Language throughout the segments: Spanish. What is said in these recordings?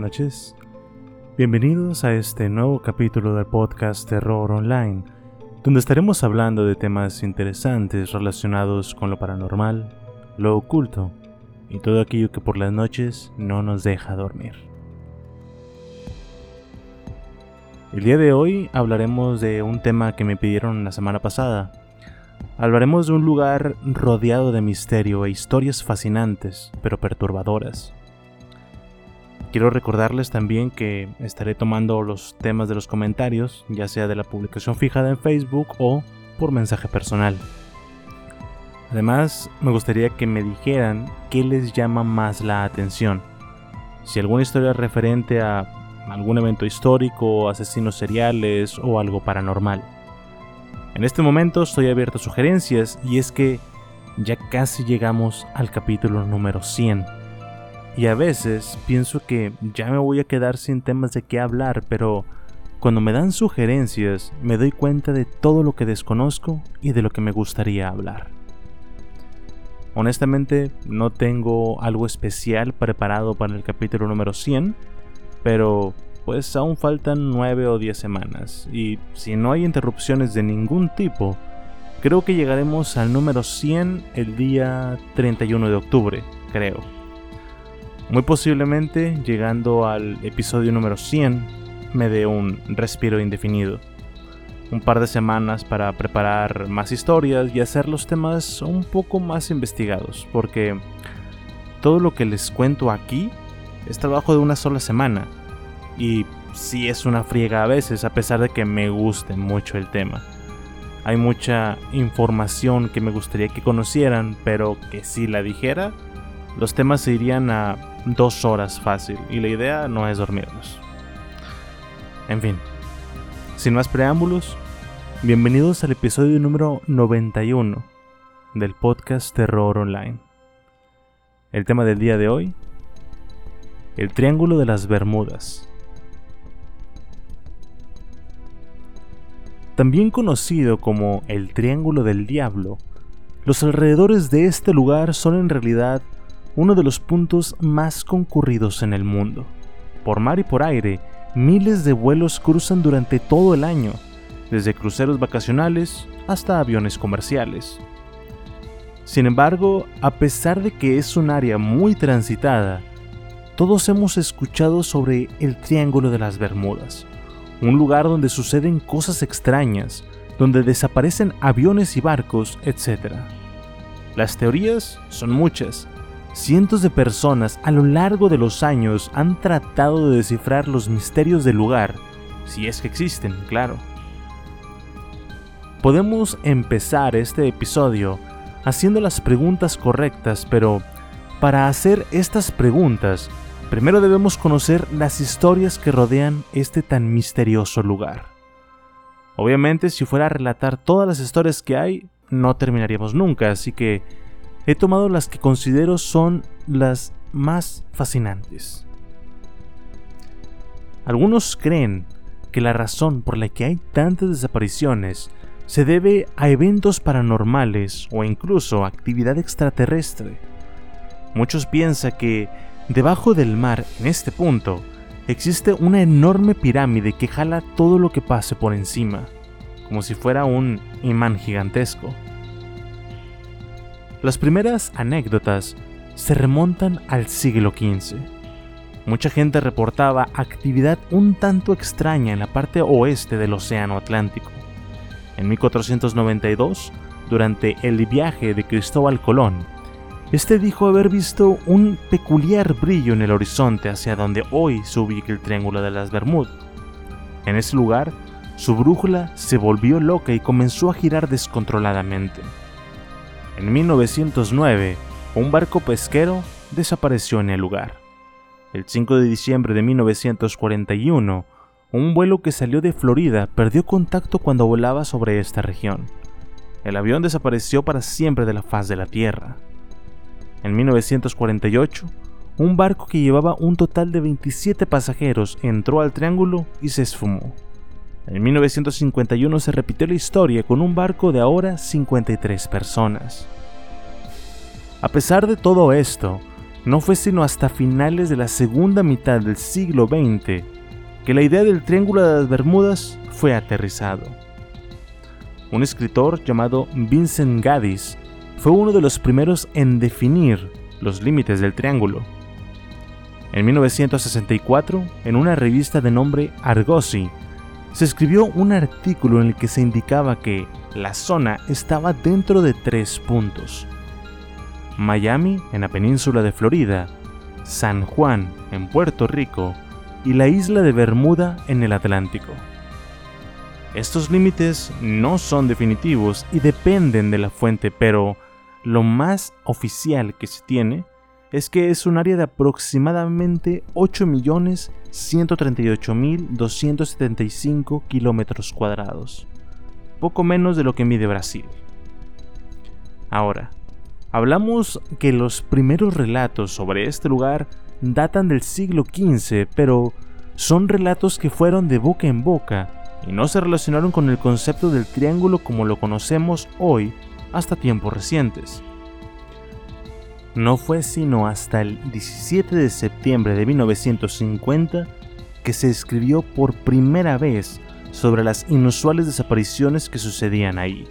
noches. Bienvenidos a este nuevo capítulo del podcast Terror Online, donde estaremos hablando de temas interesantes relacionados con lo paranormal, lo oculto y todo aquello que por las noches no nos deja dormir. El día de hoy hablaremos de un tema que me pidieron la semana pasada. Hablaremos de un lugar rodeado de misterio e historias fascinantes, pero perturbadoras. Quiero recordarles también que estaré tomando los temas de los comentarios, ya sea de la publicación fijada en Facebook o por mensaje personal. Además, me gustaría que me dijeran qué les llama más la atención. Si alguna historia referente a algún evento histórico, asesinos seriales o algo paranormal. En este momento estoy abierto a sugerencias y es que ya casi llegamos al capítulo número 100. Y a veces pienso que ya me voy a quedar sin temas de qué hablar, pero cuando me dan sugerencias me doy cuenta de todo lo que desconozco y de lo que me gustaría hablar. Honestamente no tengo algo especial preparado para el capítulo número 100, pero pues aún faltan 9 o 10 semanas y si no hay interrupciones de ningún tipo, creo que llegaremos al número 100 el día 31 de octubre, creo. Muy posiblemente llegando al episodio número 100 me dé un respiro indefinido. Un par de semanas para preparar más historias y hacer los temas un poco más investigados, porque todo lo que les cuento aquí es trabajo de una sola semana. Y sí es una friega a veces, a pesar de que me guste mucho el tema. Hay mucha información que me gustaría que conocieran, pero que si la dijera, los temas se irían a dos horas fácil, y la idea no es dormirlos. En fin, sin más preámbulos, bienvenidos al episodio número 91 del podcast Terror Online. El tema del día de hoy, el Triángulo de las Bermudas. También conocido como el Triángulo del Diablo, los alrededores de este lugar son en realidad uno de los puntos más concurridos en el mundo. Por mar y por aire, miles de vuelos cruzan durante todo el año, desde cruceros vacacionales hasta aviones comerciales. Sin embargo, a pesar de que es un área muy transitada, todos hemos escuchado sobre el Triángulo de las Bermudas, un lugar donde suceden cosas extrañas, donde desaparecen aviones y barcos, etc. Las teorías son muchas. Cientos de personas a lo largo de los años han tratado de descifrar los misterios del lugar, si es que existen, claro. Podemos empezar este episodio haciendo las preguntas correctas, pero para hacer estas preguntas, primero debemos conocer las historias que rodean este tan misterioso lugar. Obviamente, si fuera a relatar todas las historias que hay, no terminaríamos nunca, así que he tomado las que considero son las más fascinantes. Algunos creen que la razón por la que hay tantas desapariciones se debe a eventos paranormales o incluso actividad extraterrestre. Muchos piensan que debajo del mar, en este punto, existe una enorme pirámide que jala todo lo que pase por encima, como si fuera un imán gigantesco. Las primeras anécdotas se remontan al siglo XV. Mucha gente reportaba actividad un tanto extraña en la parte oeste del Océano Atlántico. En 1492, durante el viaje de Cristóbal Colón, este dijo haber visto un peculiar brillo en el horizonte hacia donde hoy se ubica el Triángulo de las Bermudas. En ese lugar, su brújula se volvió loca y comenzó a girar descontroladamente. En 1909, un barco pesquero desapareció en el lugar. El 5 de diciembre de 1941, un vuelo que salió de Florida perdió contacto cuando volaba sobre esta región. El avión desapareció para siempre de la faz de la Tierra. En 1948, un barco que llevaba un total de 27 pasajeros entró al triángulo y se esfumó. En 1951 se repitió la historia con un barco de ahora 53 personas. A pesar de todo esto, no fue sino hasta finales de la segunda mitad del siglo XX que la idea del Triángulo de las Bermudas fue aterrizado. Un escritor llamado Vincent Gaddis fue uno de los primeros en definir los límites del triángulo. En 1964, en una revista de nombre Argosy, se escribió un artículo en el que se indicaba que la zona estaba dentro de tres puntos. Miami, en la península de Florida, San Juan, en Puerto Rico, y la isla de Bermuda, en el Atlántico. Estos límites no son definitivos y dependen de la fuente, pero lo más oficial que se tiene es que es un área de aproximadamente 8.138.275 kilómetros cuadrados, poco menos de lo que mide Brasil. Ahora, hablamos que los primeros relatos sobre este lugar datan del siglo XV, pero son relatos que fueron de boca en boca y no se relacionaron con el concepto del triángulo como lo conocemos hoy hasta tiempos recientes. No fue sino hasta el 17 de septiembre de 1950 que se escribió por primera vez sobre las inusuales desapariciones que sucedían ahí.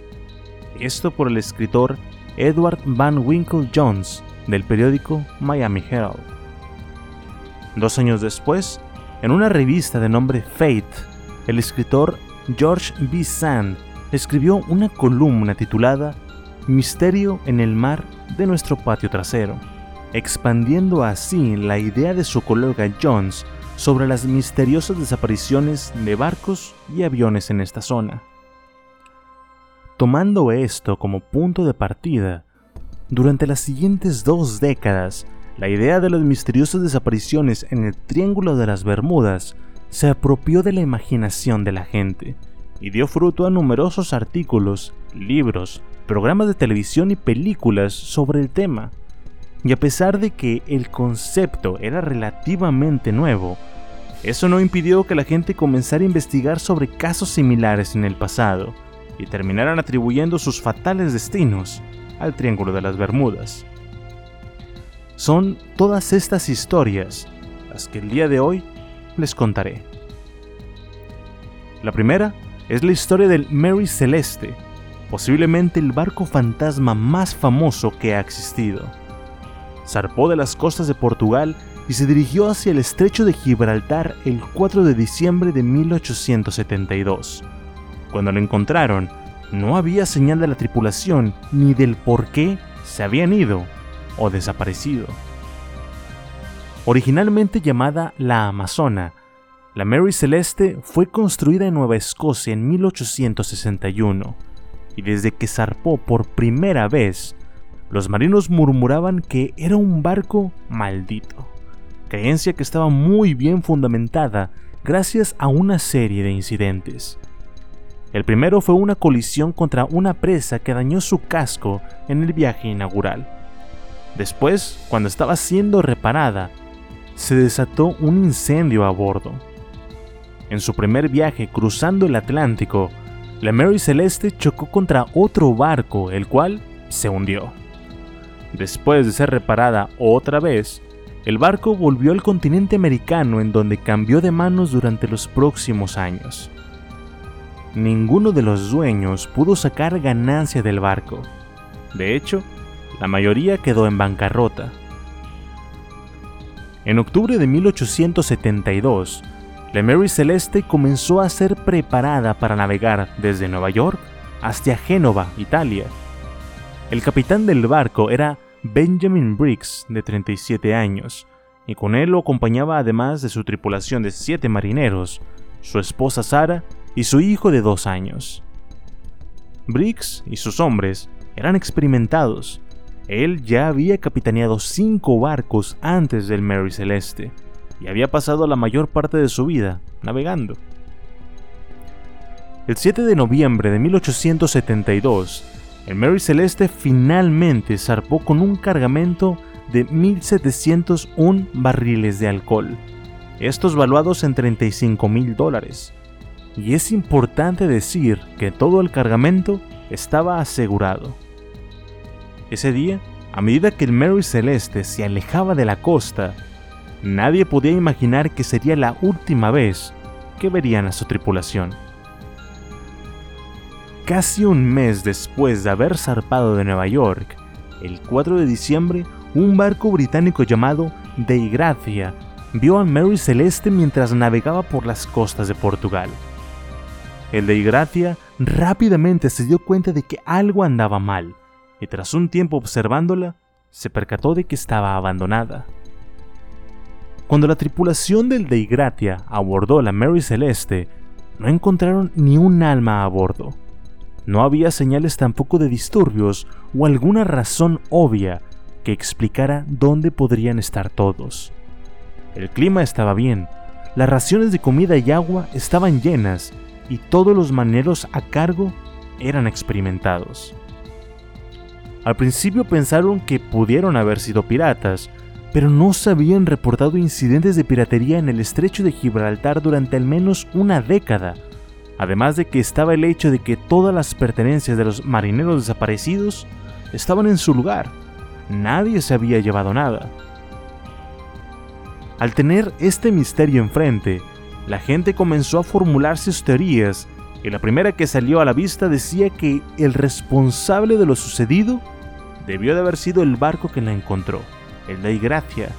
Esto por el escritor Edward Van Winkle Jones del periódico Miami Herald. Dos años después, en una revista de nombre Fate, el escritor George B. Sand escribió una columna titulada Misterio en el mar de nuestro patio trasero, expandiendo así la idea de su colega Jones sobre las misteriosas desapariciones de barcos y aviones en esta zona. Tomando esto como punto de partida, durante las siguientes dos décadas, la idea de las misteriosas desapariciones en el Triángulo de las Bermudas se apropió de la imaginación de la gente y dio fruto a numerosos artículos, libros, programas de televisión y películas sobre el tema. Y a pesar de que el concepto era relativamente nuevo, eso no impidió que la gente comenzara a investigar sobre casos similares en el pasado y terminaran atribuyendo sus fatales destinos al Triángulo de las Bermudas. Son todas estas historias las que el día de hoy les contaré. La primera es la historia del Mary Celeste, posiblemente el barco fantasma más famoso que ha existido. Zarpó de las costas de Portugal y se dirigió hacia el estrecho de Gibraltar el 4 de diciembre de 1872. Cuando lo encontraron, no había señal de la tripulación ni del por qué se habían ido o desaparecido. Originalmente llamada la Amazona, la Mary Celeste fue construida en Nueva Escocia en 1861 y desde que zarpó por primera vez, los marinos murmuraban que era un barco maldito, creencia que estaba muy bien fundamentada gracias a una serie de incidentes. El primero fue una colisión contra una presa que dañó su casco en el viaje inaugural. Después, cuando estaba siendo reparada, se desató un incendio a bordo. En su primer viaje cruzando el Atlántico, la Mary Celeste chocó contra otro barco, el cual se hundió. Después de ser reparada otra vez, el barco volvió al continente americano en donde cambió de manos durante los próximos años. Ninguno de los dueños pudo sacar ganancia del barco. De hecho, la mayoría quedó en bancarrota. En octubre de 1872, la Mary Celeste comenzó a ser preparada para navegar desde Nueva York hasta Génova, Italia. El capitán del barco era Benjamin Briggs, de 37 años, y con él lo acompañaba además de su tripulación de siete marineros, su esposa Sara y su hijo de dos años. Briggs y sus hombres eran experimentados. Él ya había capitaneado cinco barcos antes del Mary Celeste y había pasado la mayor parte de su vida navegando. El 7 de noviembre de 1872, el Mary Celeste finalmente zarpó con un cargamento de 1.701 barriles de alcohol, estos valuados en 35 mil dólares. Y es importante decir que todo el cargamento estaba asegurado. Ese día, a medida que el Mary Celeste se alejaba de la costa, nadie podía imaginar que sería la última vez que verían a su tripulación. Casi un mes después de haber zarpado de Nueva York, el 4 de diciembre, un barco británico llamado Dei Gracia vio a Mary Celeste mientras navegaba por las costas de Portugal. El Dei Gracia rápidamente se dio cuenta de que algo andaba mal, y tras un tiempo observándola, se percató de que estaba abandonada. Cuando la tripulación del Dei Gratia abordó la Mary Celeste, no encontraron ni un alma a bordo. No había señales tampoco de disturbios o alguna razón obvia que explicara dónde podrían estar todos. El clima estaba bien, las raciones de comida y agua estaban llenas y todos los maneros a cargo eran experimentados. Al principio pensaron que pudieron haber sido piratas, pero no se habían reportado incidentes de piratería en el estrecho de Gibraltar durante al menos una década, además de que estaba el hecho de que todas las pertenencias de los marineros desaparecidos estaban en su lugar. Nadie se había llevado nada. Al tener este misterio enfrente, la gente comenzó a formular sus teorías y la primera que salió a la vista decía que el responsable de lo sucedido debió de haber sido el barco que la encontró, el de Gracia.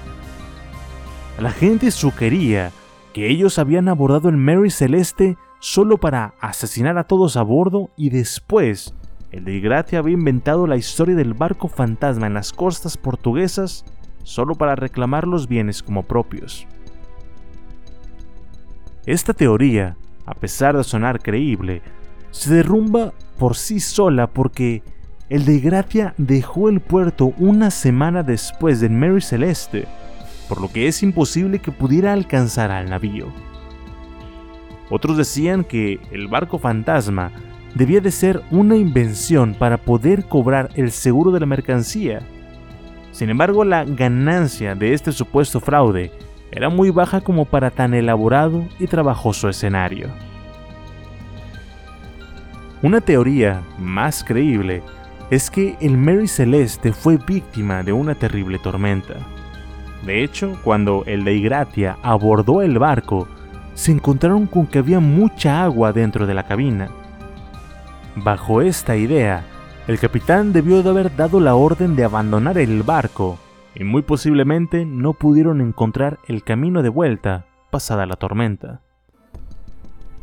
La gente sugería que ellos habían abordado el Mary Celeste solo para asesinar a todos a bordo y después el de Gratia había inventado la historia del barco fantasma en las costas portuguesas solo para reclamar los bienes como propios. Esta teoría, a pesar de sonar creíble, se derrumba por sí sola porque el de Gratia dejó el puerto una semana después del Mary Celeste, por lo que es imposible que pudiera alcanzar al navío. Otros decían que el barco fantasma debía de ser una invención para poder cobrar el seguro de la mercancía. Sin embargo, la ganancia de este supuesto fraude era muy baja como para tan elaborado y trabajoso escenario. Una teoría más creíble es que el Mary Celeste fue víctima de una terrible tormenta. De hecho, cuando el de Igratia abordó el barco, se encontraron con que había mucha agua dentro de la cabina. Bajo esta idea, el capitán debió de haber dado la orden de abandonar el barco y muy posiblemente no pudieron encontrar el camino de vuelta pasada la tormenta.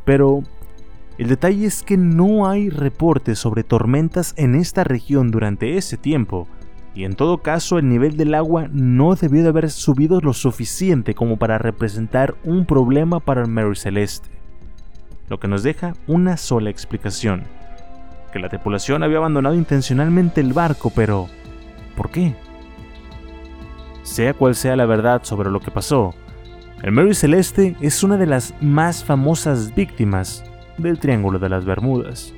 Pero el detalle es que no hay reportes sobre tormentas en esta región durante ese tiempo, y en todo caso el nivel del agua no debió de haber subido lo suficiente como para representar un problema para el Mary Celeste. Lo que nos deja una sola explicación, que la tripulación había abandonado intencionalmente el barco, pero ¿por qué? Sea cual sea la verdad sobre lo que pasó, el Mary Celeste es una de las más famosas víctimas del Triángulo de las Bermudas.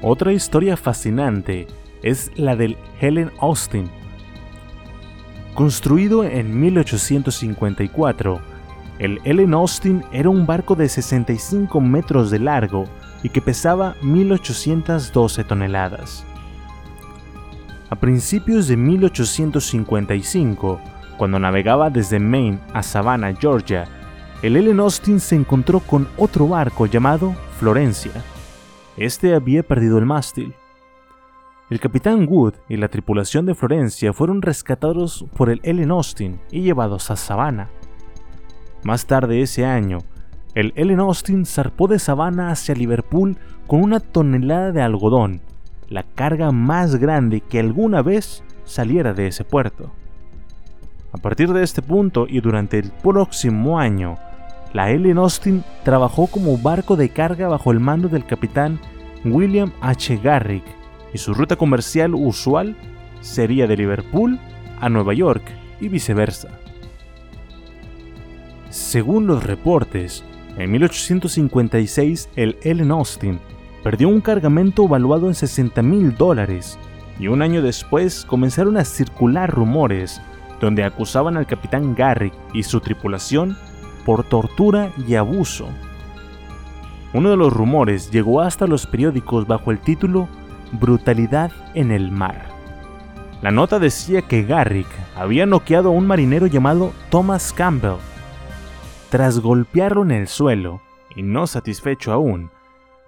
Otra historia fascinante es la del Helen Austin. Construido en 1854, El Ellen Austin era un barco de 65 metros de largo y que pesaba 1812 toneladas. A principios de 1855, cuando navegaba desde Maine a Savannah, Georgia, el Ellen Austin se encontró con otro barco llamado Florencia. Este había perdido el mástil. El capitán Wood y la tripulación de Florencia fueron rescatados por el Ellen Austin y llevados a Savannah. Más tarde ese año, el Ellen Austin zarpó de Savannah hacia Liverpool con una tonelada de algodón, la carga más grande que alguna vez saliera de ese puerto. A partir de este punto y durante el próximo año, la Ellen Austin trabajó como barco de carga bajo el mando del capitán William H. Garrick y su ruta comercial usual sería de Liverpool a Nueva York y viceversa. Según los reportes, en 1856 el Ellen Austin perdió un cargamento valuado en 60 mil dólares y un año después comenzaron a circular rumores donde acusaban al capitán Garrick y su tripulación por tortura y abuso. Uno de los rumores llegó hasta los periódicos bajo el título Brutalidad en el mar. La nota decía que Garrick había noqueado a un marinero llamado Thomas Campbell. Tras golpearlo en el suelo, y no satisfecho aún,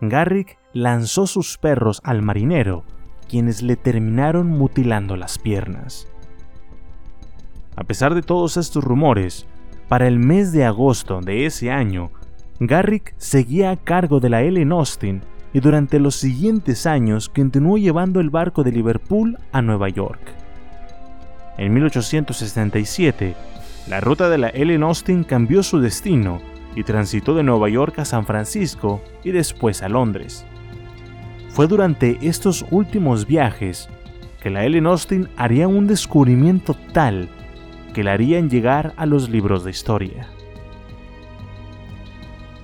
Garrick lanzó sus perros al marinero, quienes le terminaron mutilando las piernas. A pesar de todos estos rumores, para el mes de agosto de ese año, Garrick seguía a cargo de la Ellen Austin y durante los siguientes años continuó llevando el barco de Liverpool a Nueva York. En 1867, la ruta de la Ellen Austin cambió su destino y transitó de Nueva York a San Francisco y después a Londres. Fue durante estos últimos viajes que la Ellen Austin haría un descubrimiento tal que la harían llegar a los libros de historia.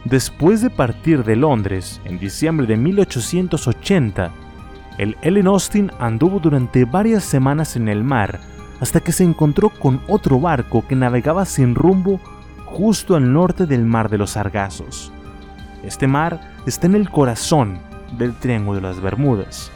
Después de partir de Londres en diciembre de 1880, el Ellen Austin anduvo durante varias semanas en el mar hasta que se encontró con otro barco que navegaba sin rumbo justo al norte del mar de los Sargazos. Este mar está en el corazón del Triángulo de las Bermudas.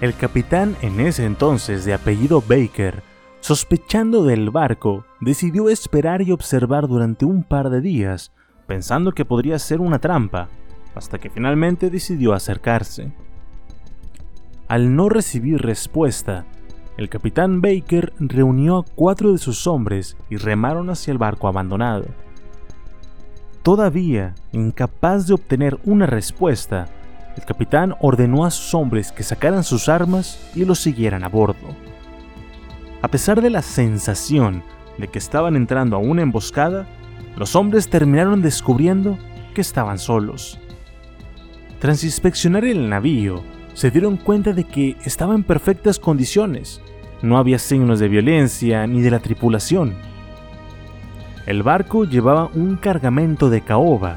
El capitán en ese entonces de apellido Baker, sospechando del barco, decidió esperar y observar durante un par de días pensando que podría ser una trampa, hasta que finalmente decidió acercarse. Al no recibir respuesta, el capitán Baker reunió a cuatro de sus hombres y remaron hacia el barco abandonado. Todavía incapaz de obtener una respuesta, el capitán ordenó a sus hombres que sacaran sus armas y los siguieran a bordo. A pesar de la sensación de que estaban entrando a una emboscada, los hombres terminaron descubriendo que estaban solos. Tras inspeccionar el navío, se dieron cuenta de que estaba en perfectas condiciones. No había signos de violencia ni de la tripulación. El barco llevaba un cargamento de caoba,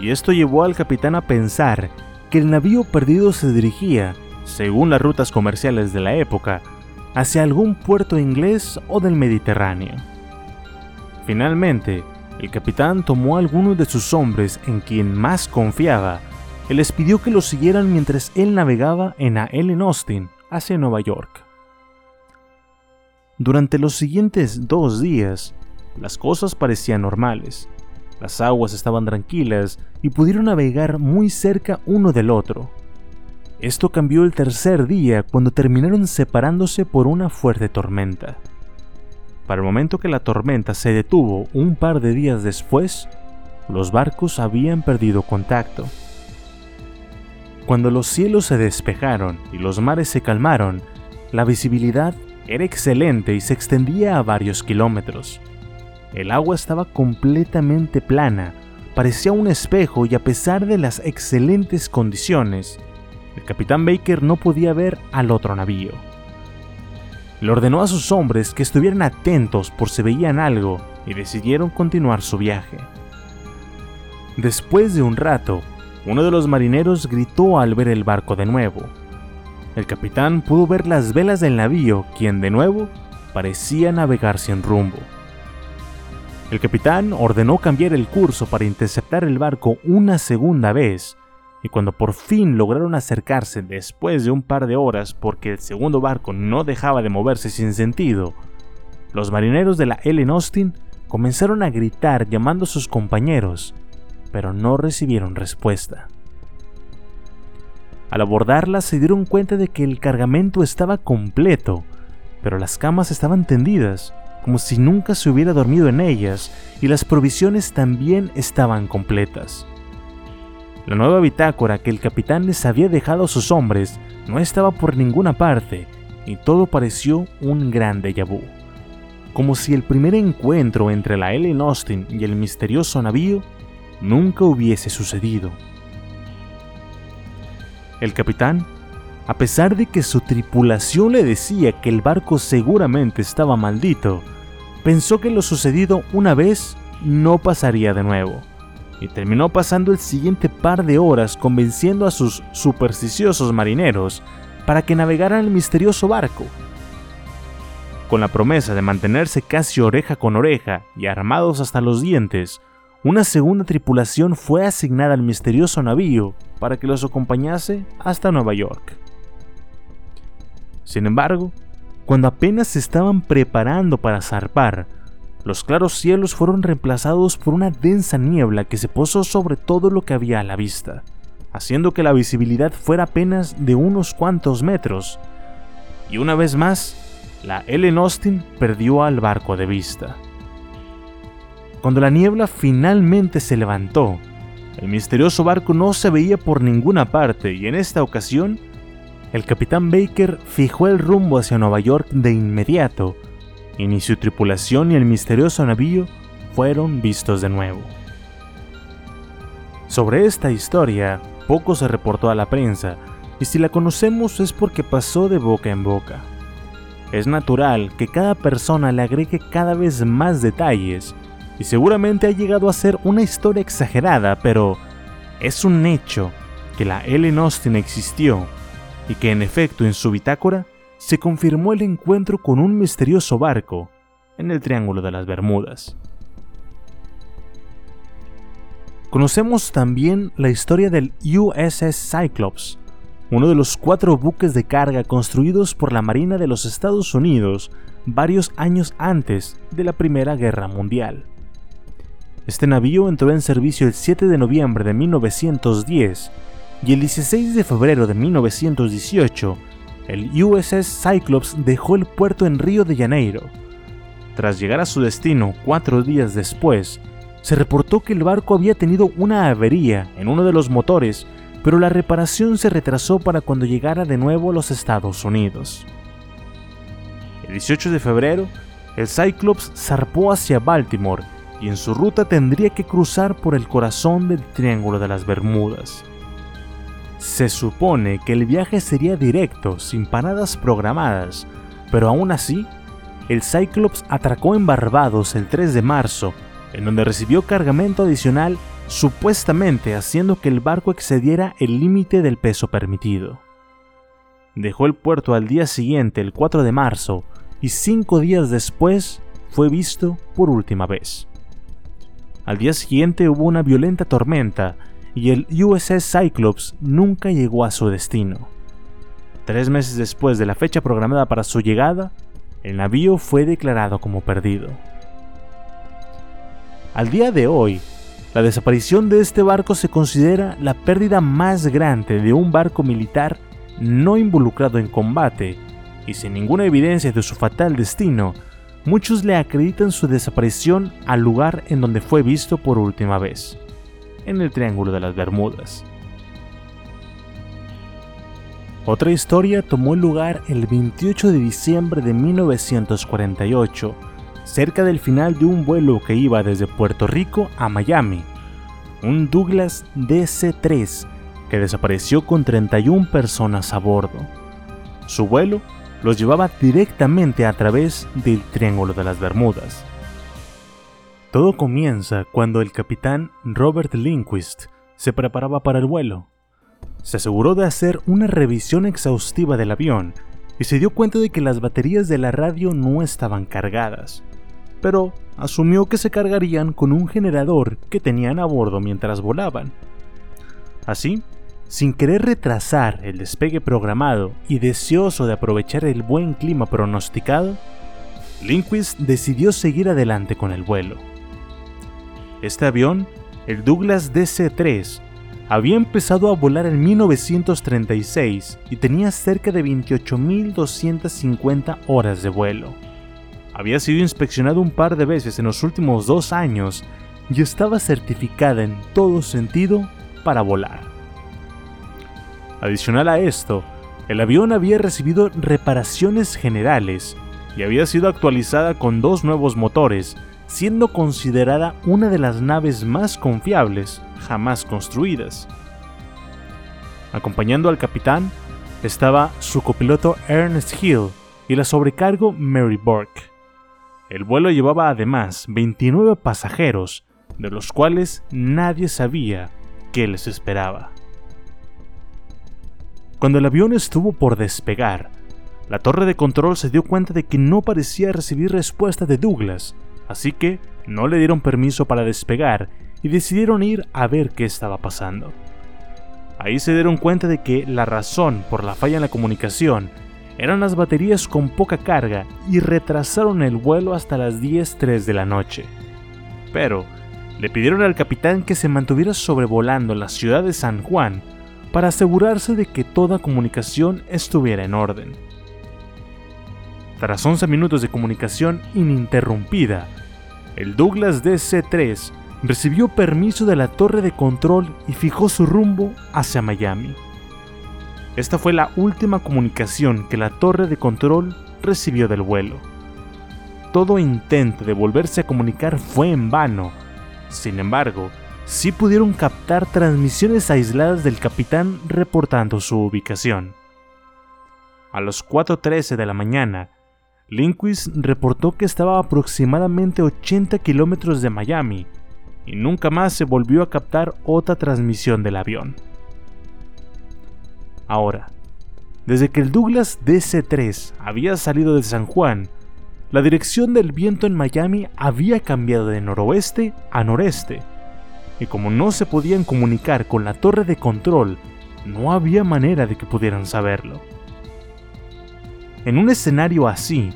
y esto llevó al capitán a pensar que el navío perdido se dirigía, según las rutas comerciales de la época, hacia algún puerto inglés o del Mediterráneo. Finalmente, el capitán tomó a algunos de sus hombres en quien más confiaba y les pidió que lo siguieran mientras él navegaba en a Ellen Austin hacia Nueva York. Durante los siguientes dos días, las cosas parecían normales. Las aguas estaban tranquilas y pudieron navegar muy cerca uno del otro. Esto cambió el tercer día cuando terminaron separándose por una fuerte tormenta. Para el momento que la tormenta se detuvo un par de días después, los barcos habían perdido contacto. Cuando los cielos se despejaron y los mares se calmaron, la visibilidad era excelente y se extendía a varios kilómetros. El agua estaba completamente plana, parecía un espejo y a pesar de las excelentes condiciones, el capitán Baker no podía ver al otro navío. Le ordenó a sus hombres que estuvieran atentos por si veían algo y decidieron continuar su viaje. Después de un rato, uno de los marineros gritó al ver el barco de nuevo. El capitán pudo ver las velas del navío, quien de nuevo parecía navegar sin rumbo. El capitán ordenó cambiar el curso para interceptar el barco una segunda vez, y cuando por fin lograron acercarse después de un par de horas porque el segundo barco no dejaba de moverse sin sentido, los marineros de la Ellen Austin comenzaron a gritar llamando a sus compañeros, pero no recibieron respuesta. Al abordarla se dieron cuenta de que el cargamento estaba completo, pero las camas estaban tendidas, como si nunca se hubiera dormido en ellas, y las provisiones también estaban completas. La nueva bitácora que el capitán les había dejado a sus hombres no estaba por ninguna parte, y todo pareció un gran déjà. Como si el primer encuentro entre la Ellen Austin y el misterioso navío nunca hubiese sucedido. El capitán, a pesar de que su tripulación le decía que el barco seguramente estaba maldito, pensó que lo sucedido una vez no pasaría de nuevo y terminó pasando el siguiente par de horas convenciendo a sus supersticiosos marineros para que navegaran el misterioso barco. Con la promesa de mantenerse casi oreja con oreja y armados hasta los dientes, una segunda tripulación fue asignada al misterioso navío para que los acompañase hasta Nueva York. Sin embargo, cuando apenas se estaban preparando para zarpar, los claros cielos fueron reemplazados por una densa niebla que se posó sobre todo lo que había a la vista, haciendo que la visibilidad fuera apenas de unos cuantos metros. Y una vez más, la Ellen Austin perdió al barco de vista. Cuando la niebla finalmente se levantó, el misterioso barco no se veía por ninguna parte y en esta ocasión, el capitán Baker fijó el rumbo hacia Nueva York de inmediato, y ni su tripulación ni el misterioso navío fueron vistos de nuevo. Sobre esta historia poco se reportó a la prensa, y si la conocemos es porque pasó de boca en boca. Es natural que cada persona le agregue cada vez más detalles, y seguramente ha llegado a ser una historia exagerada, pero es un hecho que la Ellen Austin existió y que en efecto en su bitácora se confirmó el encuentro con un misterioso barco en el Triángulo de las Bermudas. Conocemos también la historia del USS Cyclops, uno de los cuatro buques de carga construidos por la Marina de los Estados Unidos varios años antes de la Primera Guerra Mundial. Este navío entró en servicio el 7 de noviembre de 1910 y el 16 de febrero de 1918 el USS Cyclops dejó el puerto en Río de Janeiro. Tras llegar a su destino cuatro días después, se reportó que el barco había tenido una avería en uno de los motores, pero la reparación se retrasó para cuando llegara de nuevo a los Estados Unidos. El 18 de febrero, el Cyclops zarpó hacia Baltimore y en su ruta tendría que cruzar por el corazón del Triángulo de las Bermudas. Se supone que el viaje sería directo, sin paradas programadas, pero aún así, el Cyclops atracó en Barbados el 3 de marzo, en donde recibió cargamento adicional, supuestamente haciendo que el barco excediera el límite del peso permitido. Dejó el puerto al día siguiente, el 4 de marzo, y cinco días después fue visto por última vez. Al día siguiente hubo una violenta tormenta y el USS Cyclops nunca llegó a su destino. Tres meses después de la fecha programada para su llegada, el navío fue declarado como perdido. Al día de hoy, la desaparición de este barco se considera la pérdida más grande de un barco militar no involucrado en combate, y sin ninguna evidencia de su fatal destino, muchos le acreditan su desaparición al lugar en donde fue visto por última vez en el Triángulo de las Bermudas. Otra historia tomó lugar el 28 de diciembre de 1948, cerca del final de un vuelo que iba desde Puerto Rico a Miami, un Douglas DC-3 que desapareció con 31 personas a bordo. Su vuelo los llevaba directamente a través del Triángulo de las Bermudas. Todo comienza cuando el capitán Robert Lindquist se preparaba para el vuelo. Se aseguró de hacer una revisión exhaustiva del avión y se dio cuenta de que las baterías de la radio no estaban cargadas. pero asumió que se cargarían con un generador que tenían a bordo mientras volaban. Así, sin querer retrasar el despegue programado y deseoso de aprovechar el buen clima pronosticado, Lindquist decidió seguir adelante con el vuelo. Este avión, el Douglas DC-3, había empezado a volar en 1936 y tenía cerca de 28.250 horas de vuelo. Había sido inspeccionado un par de veces en los últimos dos años y estaba certificada en todo sentido para volar. Adicional a esto, el avión había recibido reparaciones generales y había sido actualizada con dos nuevos motores, siendo considerada una de las naves más confiables jamás construidas. Acompañando al capitán estaba su copiloto Ernest Hill y la sobrecargo Mary Burke. El vuelo llevaba además 29 pasajeros, de los cuales nadie sabía qué les esperaba. Cuando el avión estuvo por despegar, la torre de control se dio cuenta de que no parecía recibir respuesta de Douglas, así que no le dieron permiso para despegar y decidieron ir a ver qué estaba pasando. Ahí se dieron cuenta de que la razón por la falla en la comunicación eran las baterías con poca carga y retrasaron el vuelo hasta las 10.03 de la noche. Pero le pidieron al capitán que se mantuviera sobrevolando la ciudad de San Juan para asegurarse de que toda comunicación estuviera en orden. Tras 11 minutos de comunicación ininterrumpida, el Douglas DC-3 recibió permiso de la torre de control y fijó su rumbo hacia Miami. Esta fue la última comunicación que la torre de control recibió del vuelo. Todo intento de volverse a comunicar fue en vano. Sin embargo, sí pudieron captar transmisiones aisladas del capitán reportando su ubicación. A las 4.13 de la mañana, Lindquist reportó que estaba a aproximadamente 80 kilómetros de Miami y nunca más se volvió a captar otra transmisión del avión. Ahora, desde que el Douglas DC-3 había salido de San Juan, la dirección del viento en Miami había cambiado de noroeste a noreste, y como no se podían comunicar con la torre de control, no había manera de que pudieran saberlo. En un escenario así,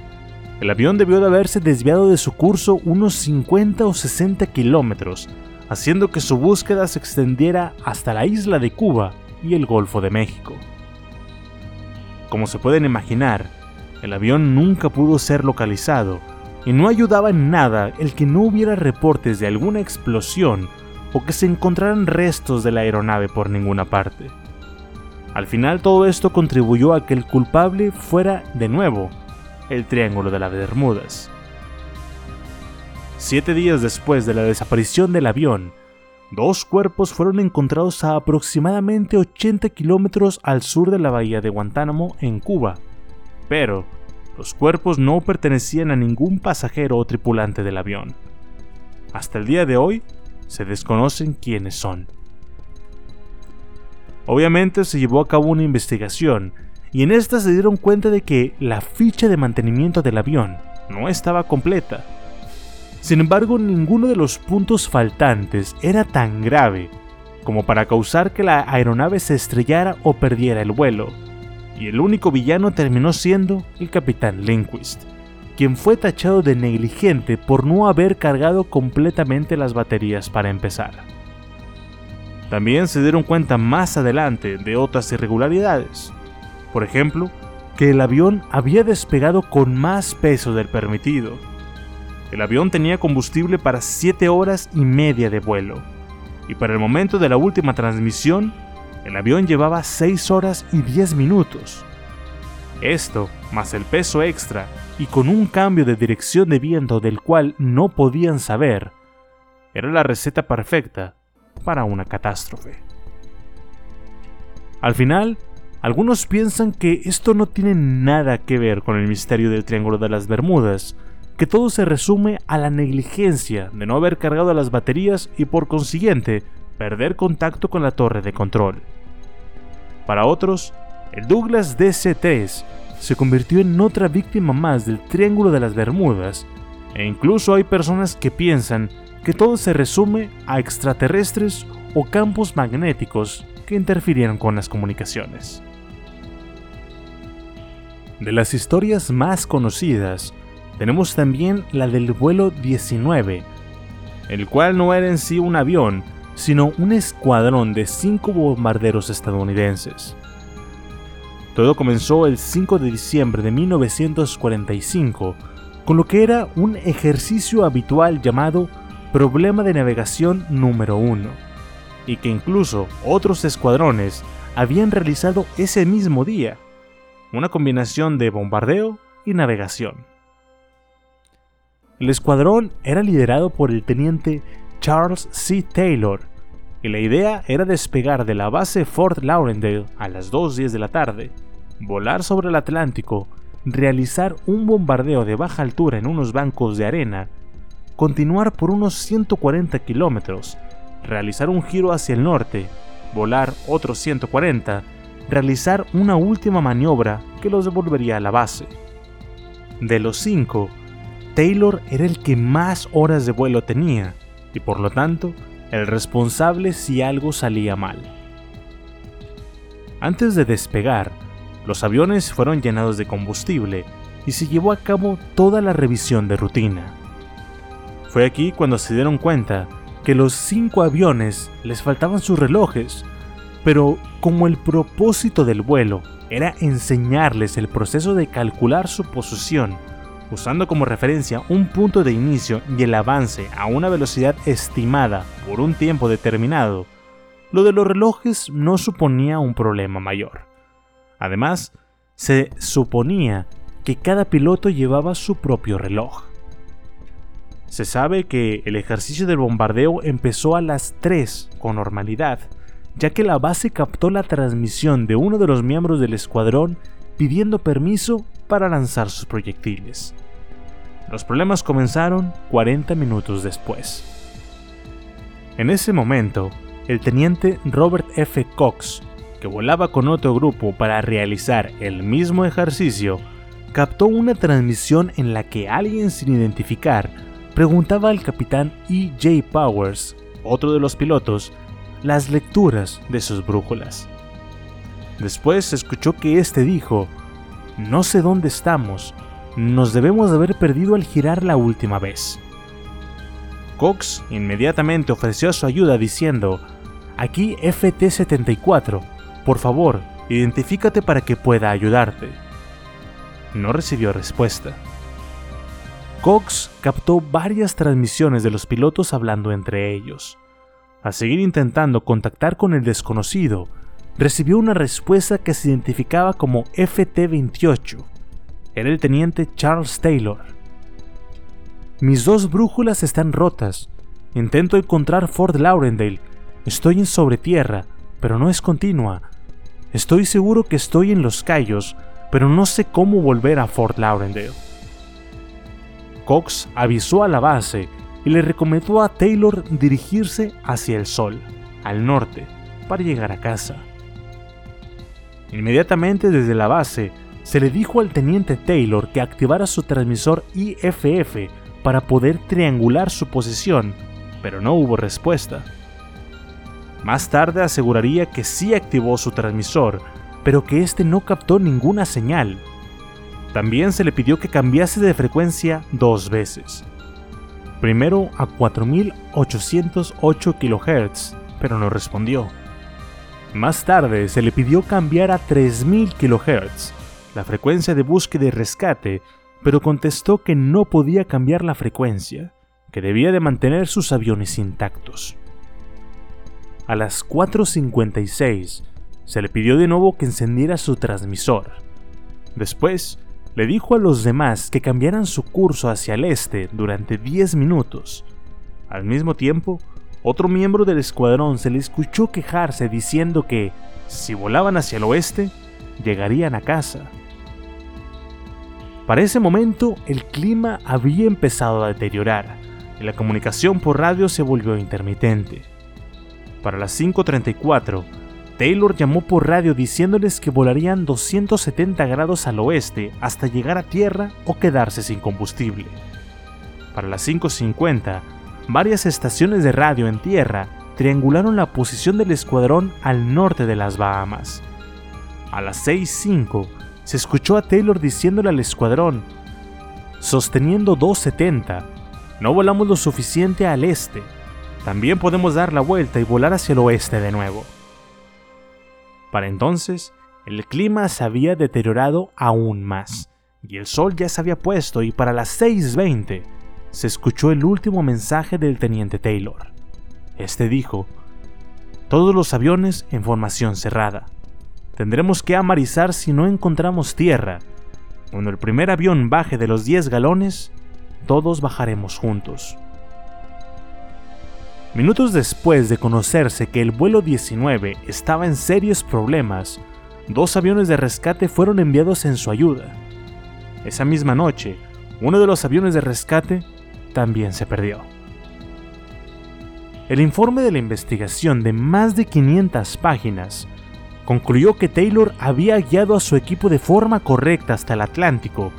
el avión debió de haberse desviado de su curso unos 50 o 60 kilómetros, haciendo que su búsqueda se extendiera hasta la isla de Cuba y el Golfo de México. Como se pueden imaginar, el avión nunca pudo ser localizado y no ayudaba en nada el que no hubiera reportes de alguna explosión o que se encontraran restos de la aeronave por ninguna parte. Al final todo esto contribuyó a que el culpable fuera, de nuevo, el Triángulo de las Bermudas. Siete días después de la desaparición del avión, dos cuerpos fueron encontrados a aproximadamente 80 kilómetros al sur de la bahía de Guantánamo, en Cuba, pero los cuerpos no pertenecían a ningún pasajero o tripulante del avión. Hasta el día de hoy, se desconocen quiénes son. Obviamente se llevó a cabo una investigación y en esta se dieron cuenta de que la ficha de mantenimiento del avión no estaba completa. Sin embargo, ninguno de los puntos faltantes era tan grave como para causar que la aeronave se estrellara o perdiera el vuelo, y el único villano terminó siendo el capitán Lindquist, quien fue tachado de negligente por no haber cargado completamente las baterías para empezar. También se dieron cuenta más adelante de otras irregularidades. Por ejemplo, que el avión había despegado con más peso del permitido. El avión tenía combustible para 7 horas y media de vuelo, y para el momento de la última transmisión, el avión llevaba 6 horas y 10 minutos. Esto, más el peso extra, y con un cambio de dirección de viento del cual no podían saber, era la receta perfecta para una catástrofe. Al final, algunos piensan que esto no tiene nada que ver con el misterio del Triángulo de las Bermudas, que todo se resume a la negligencia de no haber cargado las baterías y por consiguiente perder contacto con la torre de control. Para otros, el Douglas DC-3 se convirtió en otra víctima más del Triángulo de las Bermudas E incluso hay personas que piensan que todo se resume a extraterrestres o campos magnéticos que interfirieron con las comunicaciones. De las historias más conocidas, tenemos también la del vuelo 19, el cual no era en sí un avión, sino un escuadrón de cinco bombarderos estadounidenses. Todo comenzó el 5 de diciembre de 1945 con lo que era un ejercicio habitual llamado Problema de Navegación número 1, y que incluso otros escuadrones habían realizado ese mismo día, una combinación de bombardeo y navegación. El escuadrón era liderado por el teniente Charles C. Taylor, y la idea era despegar de la base Fort Lauderdale a las 2.10 de la tarde, volar sobre el Atlántico realizar un bombardeo de baja altura en unos bancos de arena, continuar por unos 140 kilómetros, realizar un giro hacia el norte, volar otros 140, realizar una última maniobra que los devolvería a la base. De los cinco, Taylor era el que más horas de vuelo tenía y por lo tanto el responsable si algo salía mal. Antes de despegar, los aviones fueron llenados de combustible y se llevó a cabo toda la revisión de rutina. Fue aquí cuando se dieron cuenta que los cinco aviones les faltaban sus relojes, pero como el propósito del vuelo era enseñarles el proceso de calcular su posición, usando como referencia un punto de inicio y el avance a una velocidad estimada por un tiempo determinado, lo de los relojes no suponía un problema mayor. Además, se suponía que cada piloto llevaba su propio reloj. Se sabe que el ejercicio del bombardeo empezó a las 3 con normalidad, ya que la base captó la transmisión de uno de los miembros del escuadrón pidiendo permiso para lanzar sus proyectiles. Los problemas comenzaron 40 minutos después. En ese momento, el teniente Robert F. Cox que volaba con otro grupo para realizar el mismo ejercicio, captó una transmisión en la que alguien sin identificar preguntaba al capitán E. J. Powers, otro de los pilotos, las lecturas de sus brújulas. Después escuchó que éste dijo, no sé dónde estamos, nos debemos de haber perdido al girar la última vez. Cox inmediatamente ofreció su ayuda diciendo, aquí FT-74, por favor, identifícate para que pueda ayudarte. No recibió respuesta. Cox captó varias transmisiones de los pilotos hablando entre ellos. Al seguir intentando contactar con el desconocido, recibió una respuesta que se identificaba como FT-28. Era el teniente Charles Taylor. Mis dos brújulas están rotas. Intento encontrar Fort Lauderdale. Estoy en sobre tierra, pero no es continua. Estoy seguro que estoy en Los Cayos, pero no sé cómo volver a Fort Lauderdale. Cox avisó a la base y le recomendó a Taylor dirigirse hacia el sol, al norte, para llegar a casa. Inmediatamente desde la base, se le dijo al teniente Taylor que activara su transmisor IFF para poder triangular su posición, pero no hubo respuesta. Más tarde aseguraría que sí activó su transmisor, pero que este no captó ninguna señal. También se le pidió que cambiase de frecuencia dos veces. Primero a 4808 kHz, pero no respondió. Más tarde se le pidió cambiar a 3000 kHz, la frecuencia de búsqueda y rescate, pero contestó que no podía cambiar la frecuencia, que debía de mantener sus aviones intactos. A las 4.56 se le pidió de nuevo que encendiera su transmisor. Después, le dijo a los demás que cambiaran su curso hacia el este durante 10 minutos. Al mismo tiempo, otro miembro del escuadrón se le escuchó quejarse diciendo que, si volaban hacia el oeste, llegarían a casa. Para ese momento, el clima había empezado a deteriorar y la comunicación por radio se volvió intermitente. Para las 5.34, Taylor llamó por radio diciéndoles que volarían 270 grados al oeste hasta llegar a tierra o quedarse sin combustible. Para las 5.50, varias estaciones de radio en tierra triangularon la posición del escuadrón al norte de las Bahamas. A las 6.05 se escuchó a Taylor diciéndole al escuadrón, sosteniendo 270, no volamos lo suficiente al este, también podemos dar la vuelta y volar hacia el oeste de nuevo. Para entonces, el clima se había deteriorado aún más, y el sol ya se había puesto y para las 6.20 se escuchó el último mensaje del teniente Taylor. Este dijo, todos los aviones en formación cerrada. Tendremos que amarizar si no encontramos tierra. Cuando el primer avión baje de los 10 galones, todos bajaremos juntos. Minutos después de conocerse que el vuelo 19 estaba en serios problemas, dos aviones de rescate fueron enviados en su ayuda. Esa misma noche, uno de los aviones de rescate también se perdió. El informe de la investigación de más de 500 páginas concluyó que Taylor había guiado a su equipo de forma correcta hasta el Atlántico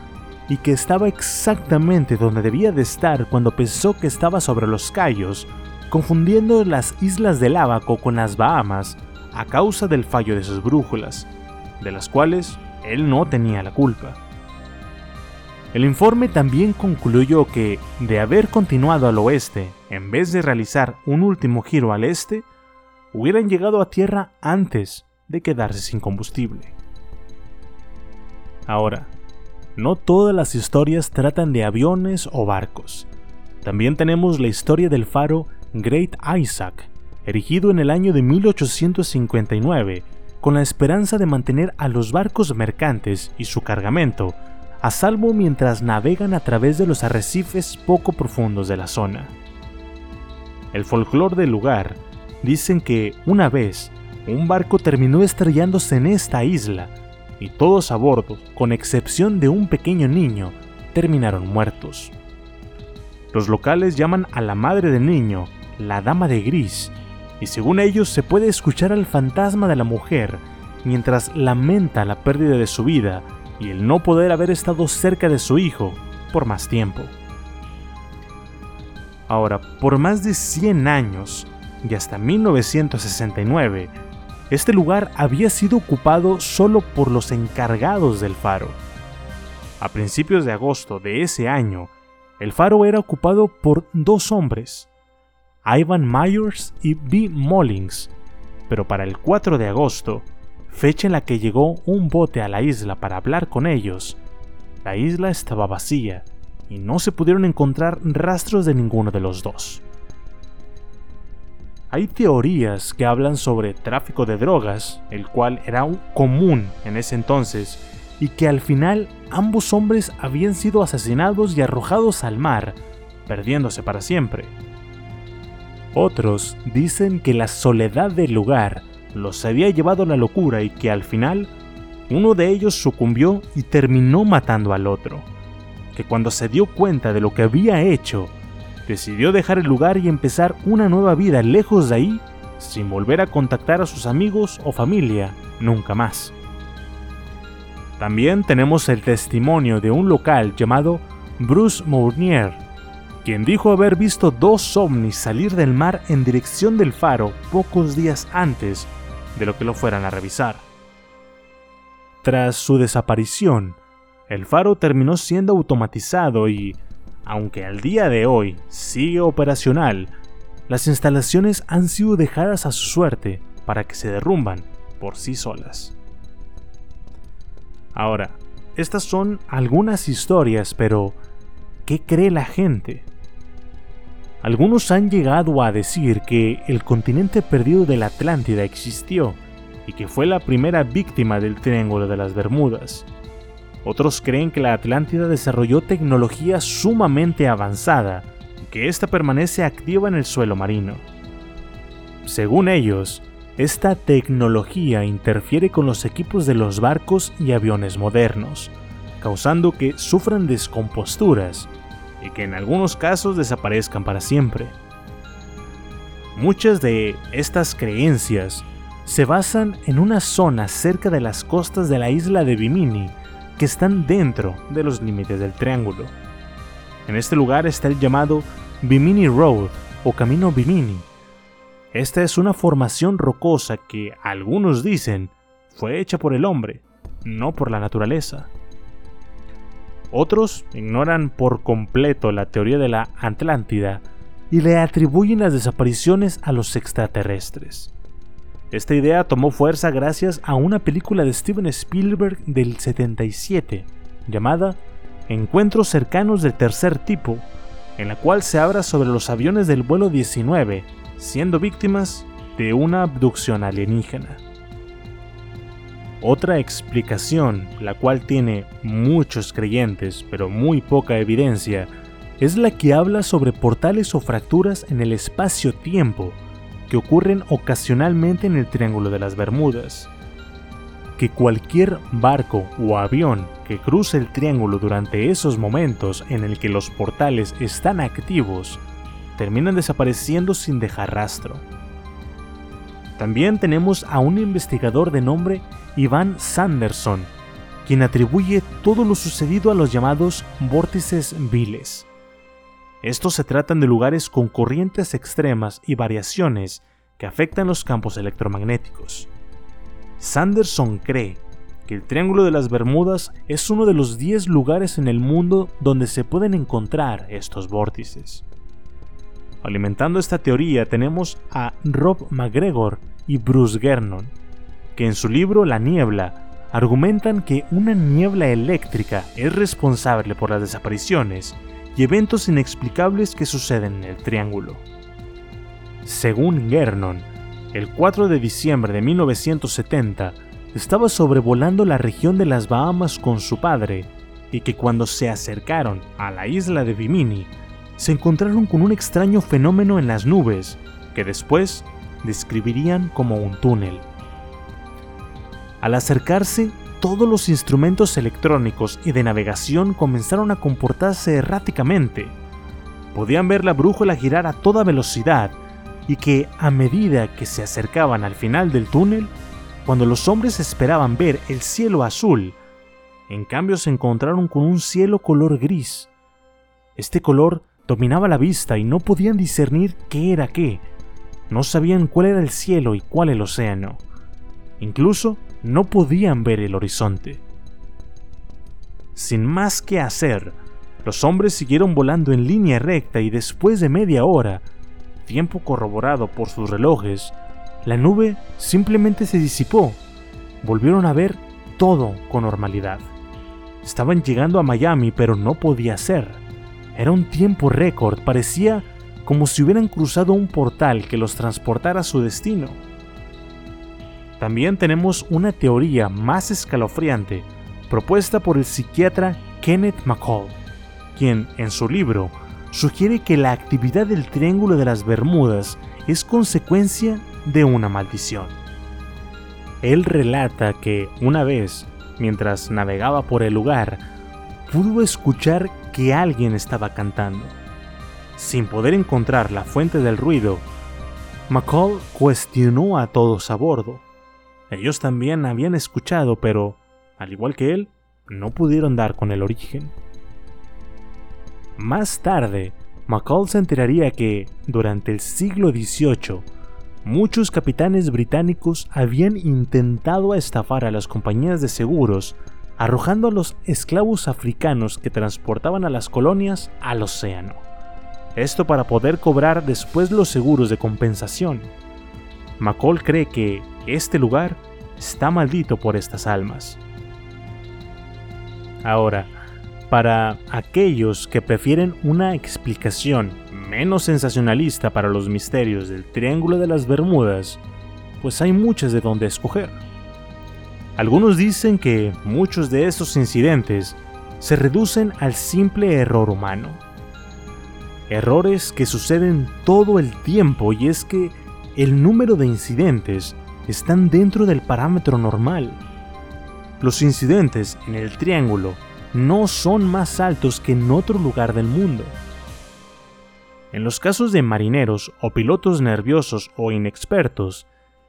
y que estaba exactamente donde debía de estar cuando pensó que estaba sobre los Cayos, confundiendo las islas del Ábaco con las Bahamas a causa del fallo de sus brújulas, de las cuales él no tenía la culpa. El informe también concluyó que, de haber continuado al oeste, en vez de realizar un último giro al este, hubieran llegado a tierra antes de quedarse sin combustible. Ahora, no todas las historias tratan de aviones o barcos. También tenemos la historia del faro Great Isaac, erigido en el año de 1859, con la esperanza de mantener a los barcos mercantes y su cargamento a salvo mientras navegan a través de los arrecifes poco profundos de la zona. El folclore del lugar dicen que una vez un barco terminó estrellándose en esta isla y todos a bordo, con excepción de un pequeño niño, terminaron muertos. Los locales llaman a la madre del niño la Dama de Gris, y según ellos se puede escuchar al fantasma de la mujer mientras lamenta la pérdida de su vida y el no poder haber estado cerca de su hijo por más tiempo. Ahora, por más de 100 años y hasta 1969, este lugar había sido ocupado solo por los encargados del faro. A principios de agosto de ese año, el faro era ocupado por dos hombres, Ivan Myers y B. Mullings, pero para el 4 de agosto, fecha en la que llegó un bote a la isla para hablar con ellos, la isla estaba vacía y no se pudieron encontrar rastros de ninguno de los dos. Hay teorías que hablan sobre tráfico de drogas, el cual era común en ese entonces, y que al final ambos hombres habían sido asesinados y arrojados al mar, perdiéndose para siempre. Otros dicen que la soledad del lugar los había llevado a la locura y que al final uno de ellos sucumbió y terminó matando al otro, que cuando se dio cuenta de lo que había hecho, decidió dejar el lugar y empezar una nueva vida lejos de ahí, sin volver a contactar a sus amigos o familia nunca más. También tenemos el testimonio de un local llamado Bruce Mournier, quien dijo haber visto dos ovnis salir del mar en dirección del faro pocos días antes de lo que lo fueran a revisar. Tras su desaparición, el faro terminó siendo automatizado y, aunque al día de hoy sigue operacional, las instalaciones han sido dejadas a su suerte para que se derrumban por sí solas. Ahora, estas son algunas historias, pero ¿qué cree la gente? Algunos han llegado a decir que el continente perdido de la Atlántida existió y que fue la primera víctima del Triángulo de las Bermudas. Otros creen que la Atlántida desarrolló tecnología sumamente avanzada y que ésta permanece activa en el suelo marino. Según ellos, esta tecnología interfiere con los equipos de los barcos y aviones modernos, causando que sufran descomposturas y que en algunos casos desaparezcan para siempre. Muchas de estas creencias se basan en una zona cerca de las costas de la isla de Bimini que están dentro de los límites del triángulo. En este lugar está el llamado Bimini Road o Camino Bimini. Esta es una formación rocosa que algunos dicen fue hecha por el hombre, no por la naturaleza. Otros ignoran por completo la teoría de la Atlántida y le atribuyen las desapariciones a los extraterrestres. Esta idea tomó fuerza gracias a una película de Steven Spielberg del 77 llamada Encuentros cercanos del tercer tipo, en la cual se habla sobre los aviones del vuelo 19 siendo víctimas de una abducción alienígena. Otra explicación, la cual tiene muchos creyentes pero muy poca evidencia, es la que habla sobre portales o fracturas en el espacio-tiempo que ocurren ocasionalmente en el Triángulo de las Bermudas. Que cualquier barco o avión que cruce el triángulo durante esos momentos en el que los portales están activos terminan desapareciendo sin dejar rastro. También tenemos a un investigador de nombre Ivan Sanderson, quien atribuye todo lo sucedido a los llamados vórtices viles. Estos se tratan de lugares con corrientes extremas y variaciones que afectan los campos electromagnéticos. Sanderson cree que el Triángulo de las Bermudas es uno de los 10 lugares en el mundo donde se pueden encontrar estos vórtices. Alimentando esta teoría tenemos a Rob McGregor y Bruce Gernon, que en su libro La niebla argumentan que una niebla eléctrica es responsable por las desapariciones y eventos inexplicables que suceden en el triángulo. Según Gernon, el 4 de diciembre de 1970 estaba sobrevolando la región de las Bahamas con su padre y que cuando se acercaron a la isla de Bimini se encontraron con un extraño fenómeno en las nubes que después describirían como un túnel. Al acercarse, todos los instrumentos electrónicos y de navegación comenzaron a comportarse erráticamente. Podían ver la brújula girar a toda velocidad y que a medida que se acercaban al final del túnel, cuando los hombres esperaban ver el cielo azul, en cambio se encontraron con un cielo color gris. Este color dominaba la vista y no podían discernir qué era qué. No sabían cuál era el cielo y cuál el océano. Incluso no podían ver el horizonte. Sin más que hacer, los hombres siguieron volando en línea recta y después de media hora, tiempo corroborado por sus relojes, la nube simplemente se disipó. Volvieron a ver todo con normalidad. Estaban llegando a Miami, pero no podía ser. Era un tiempo récord, parecía como si hubieran cruzado un portal que los transportara a su destino. También tenemos una teoría más escalofriante propuesta por el psiquiatra Kenneth McCall, quien en su libro sugiere que la actividad del Triángulo de las Bermudas es consecuencia de una maldición. Él relata que una vez, mientras navegaba por el lugar, pudo escuchar que alguien estaba cantando. Sin poder encontrar la fuente del ruido, McCall cuestionó a todos a bordo. Ellos también habían escuchado, pero, al igual que él, no pudieron dar con el origen. Más tarde, McCall se enteraría que, durante el siglo XVIII, muchos capitanes británicos habían intentado estafar a las compañías de seguros arrojando a los esclavos africanos que transportaban a las colonias al océano. Esto para poder cobrar después los seguros de compensación. McCall cree que este lugar está maldito por estas almas. Ahora, para aquellos que prefieren una explicación menos sensacionalista para los misterios del Triángulo de las Bermudas, pues hay muchas de donde escoger. Algunos dicen que muchos de estos incidentes se reducen al simple error humano. Errores que suceden todo el tiempo y es que el número de incidentes están dentro del parámetro normal. Los incidentes en el triángulo no son más altos que en otro lugar del mundo. En los casos de marineros o pilotos nerviosos o inexpertos,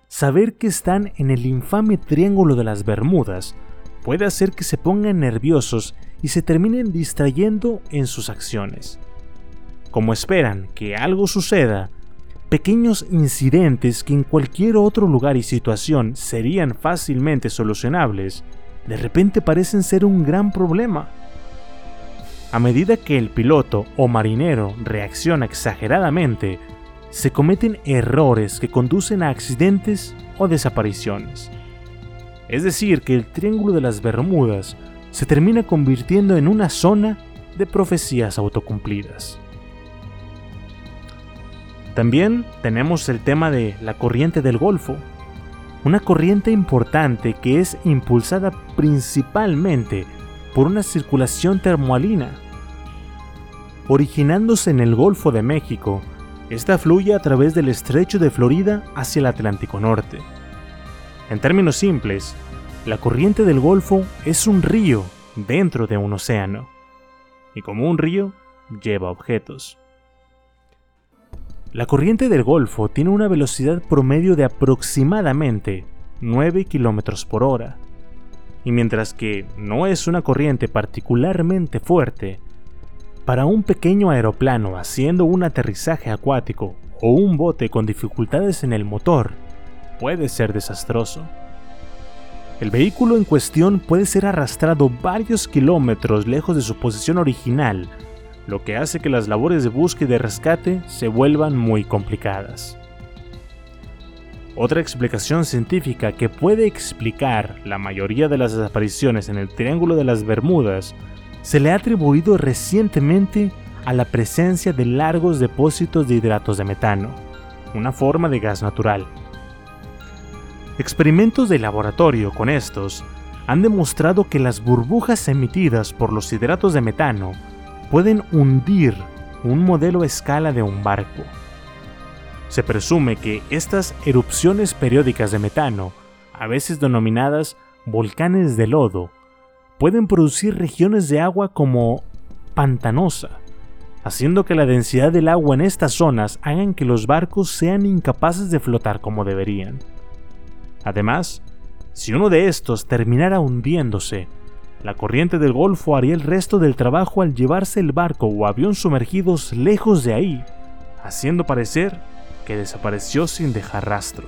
Saber que están en el infame Triángulo de las Bermudas puede hacer que se pongan nerviosos y se terminen distrayendo en sus acciones. Como esperan que algo suceda, pequeños incidentes que en cualquier otro lugar y situación serían fácilmente solucionables, de repente parecen ser un gran problema. A medida que el piloto o marinero reacciona exageradamente, se cometen errores que conducen a accidentes o desapariciones. Es decir, que el Triángulo de las Bermudas se termina convirtiendo en una zona de profecías autocumplidas. También tenemos el tema de la corriente del Golfo, una corriente importante que es impulsada principalmente por una circulación termoalina. Originándose en el Golfo de México, esta fluye a través del estrecho de Florida hacia el Atlántico Norte. En términos simples, la corriente del Golfo es un río dentro de un océano, y como un río, lleva objetos. La corriente del Golfo tiene una velocidad promedio de aproximadamente 9 km por hora, y mientras que no es una corriente particularmente fuerte, para un pequeño aeroplano haciendo un aterrizaje acuático o un bote con dificultades en el motor, puede ser desastroso. El vehículo en cuestión puede ser arrastrado varios kilómetros lejos de su posición original, lo que hace que las labores de búsqueda y rescate se vuelvan muy complicadas. Otra explicación científica que puede explicar la mayoría de las desapariciones en el Triángulo de las Bermudas se le ha atribuido recientemente a la presencia de largos depósitos de hidratos de metano, una forma de gas natural. Experimentos de laboratorio con estos han demostrado que las burbujas emitidas por los hidratos de metano pueden hundir un modelo a escala de un barco. Se presume que estas erupciones periódicas de metano, a veces denominadas volcanes de lodo, pueden producir regiones de agua como pantanosa, haciendo que la densidad del agua en estas zonas hagan que los barcos sean incapaces de flotar como deberían. Además, si uno de estos terminara hundiéndose, la corriente del Golfo haría el resto del trabajo al llevarse el barco o avión sumergidos lejos de ahí, haciendo parecer que desapareció sin dejar rastro.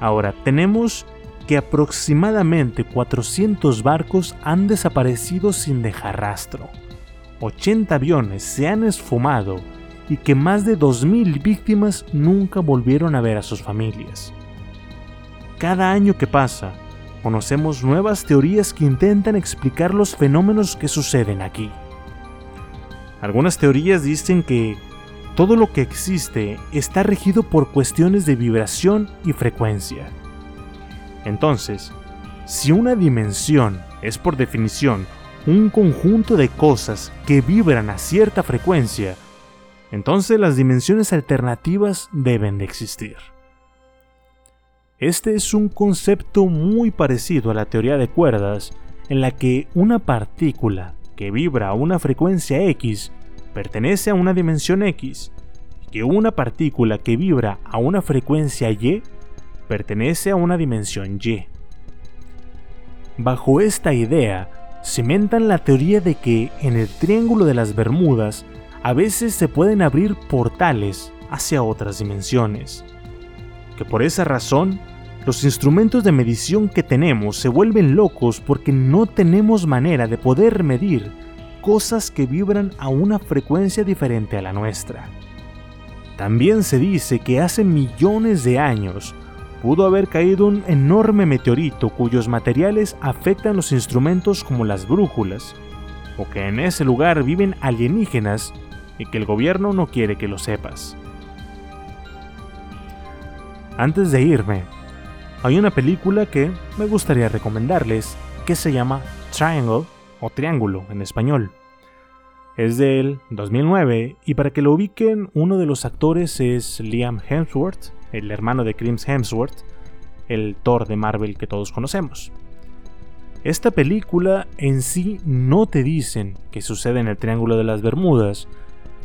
Ahora, tenemos que aproximadamente 400 barcos han desaparecido sin dejar rastro, 80 aviones se han esfumado y que más de 2.000 víctimas nunca volvieron a ver a sus familias. Cada año que pasa, conocemos nuevas teorías que intentan explicar los fenómenos que suceden aquí. Algunas teorías dicen que todo lo que existe está regido por cuestiones de vibración y frecuencia entonces, si una dimensión es por definición un conjunto de cosas que vibran a cierta frecuencia, entonces las dimensiones alternativas deben de existir. Este es un concepto muy parecido a la teoría de cuerdas, en la que una partícula que vibra a una frecuencia X pertenece a una dimensión X, y que una partícula que vibra a una frecuencia Y pertenece a una dimensión Y. Bajo esta idea, cimentan la teoría de que en el Triángulo de las Bermudas a veces se pueden abrir portales hacia otras dimensiones. Que por esa razón, los instrumentos de medición que tenemos se vuelven locos porque no tenemos manera de poder medir cosas que vibran a una frecuencia diferente a la nuestra. También se dice que hace millones de años pudo haber caído un enorme meteorito cuyos materiales afectan los instrumentos como las brújulas, o que en ese lugar viven alienígenas y que el gobierno no quiere que lo sepas. Antes de irme, hay una película que me gustaría recomendarles que se llama Triangle o Triángulo en español. Es del 2009 y para que lo ubiquen uno de los actores es Liam Hemsworth el hermano de Chris Hemsworth, el Thor de Marvel que todos conocemos. Esta película en sí no te dicen que sucede en el Triángulo de las Bermudas,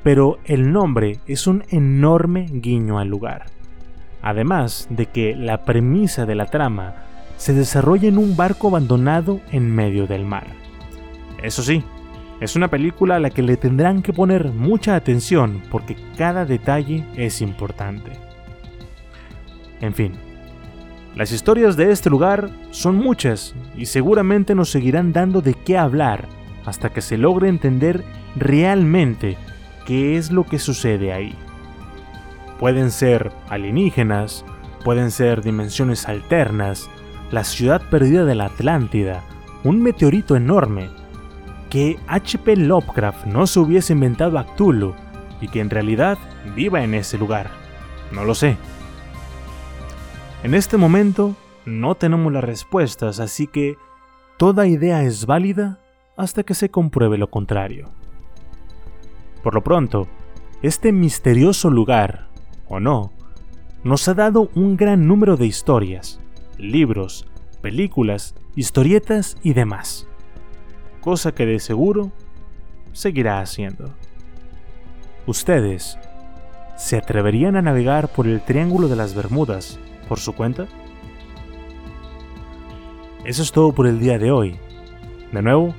pero el nombre es un enorme guiño al lugar. Además de que la premisa de la trama se desarrolla en un barco abandonado en medio del mar. Eso sí, es una película a la que le tendrán que poner mucha atención porque cada detalle es importante. En fin, las historias de este lugar son muchas y seguramente nos seguirán dando de qué hablar hasta que se logre entender realmente qué es lo que sucede ahí. Pueden ser alienígenas, pueden ser dimensiones alternas, la ciudad perdida de la Atlántida, un meteorito enorme, que H.P. Lovecraft no se hubiese inventado a Cthulhu y que en realidad viva en ese lugar. No lo sé. En este momento no tenemos las respuestas, así que toda idea es válida hasta que se compruebe lo contrario. Por lo pronto, este misterioso lugar, o no, nos ha dado un gran número de historias, libros, películas, historietas y demás cosa que de seguro seguirá haciendo. ¿Ustedes se atreverían a navegar por el Triángulo de las Bermudas por su cuenta? Eso es todo por el día de hoy. De nuevo,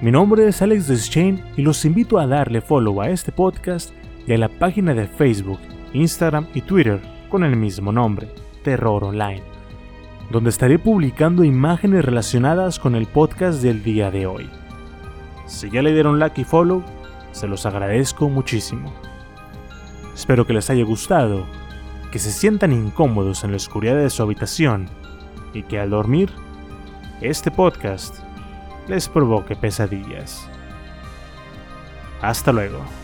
mi nombre es Alex Deschain y los invito a darle follow a este podcast y a la página de Facebook, Instagram y Twitter con el mismo nombre, Terror Online, donde estaré publicando imágenes relacionadas con el podcast del día de hoy. Si ya le dieron like y follow, se los agradezco muchísimo. Espero que les haya gustado, que se sientan incómodos en la oscuridad de su habitación y que al dormir, este podcast les provoque pesadillas. Hasta luego.